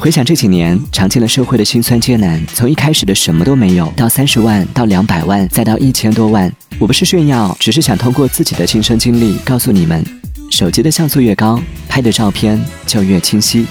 回想这几年，尝尽了社会的辛酸艰难。从一开始的什么都没有，到三十万，到两百万，再到一千多万。我不是炫耀，只是想通过自己的亲身经历告诉你们，手机的像素越高，拍的照片就越清晰。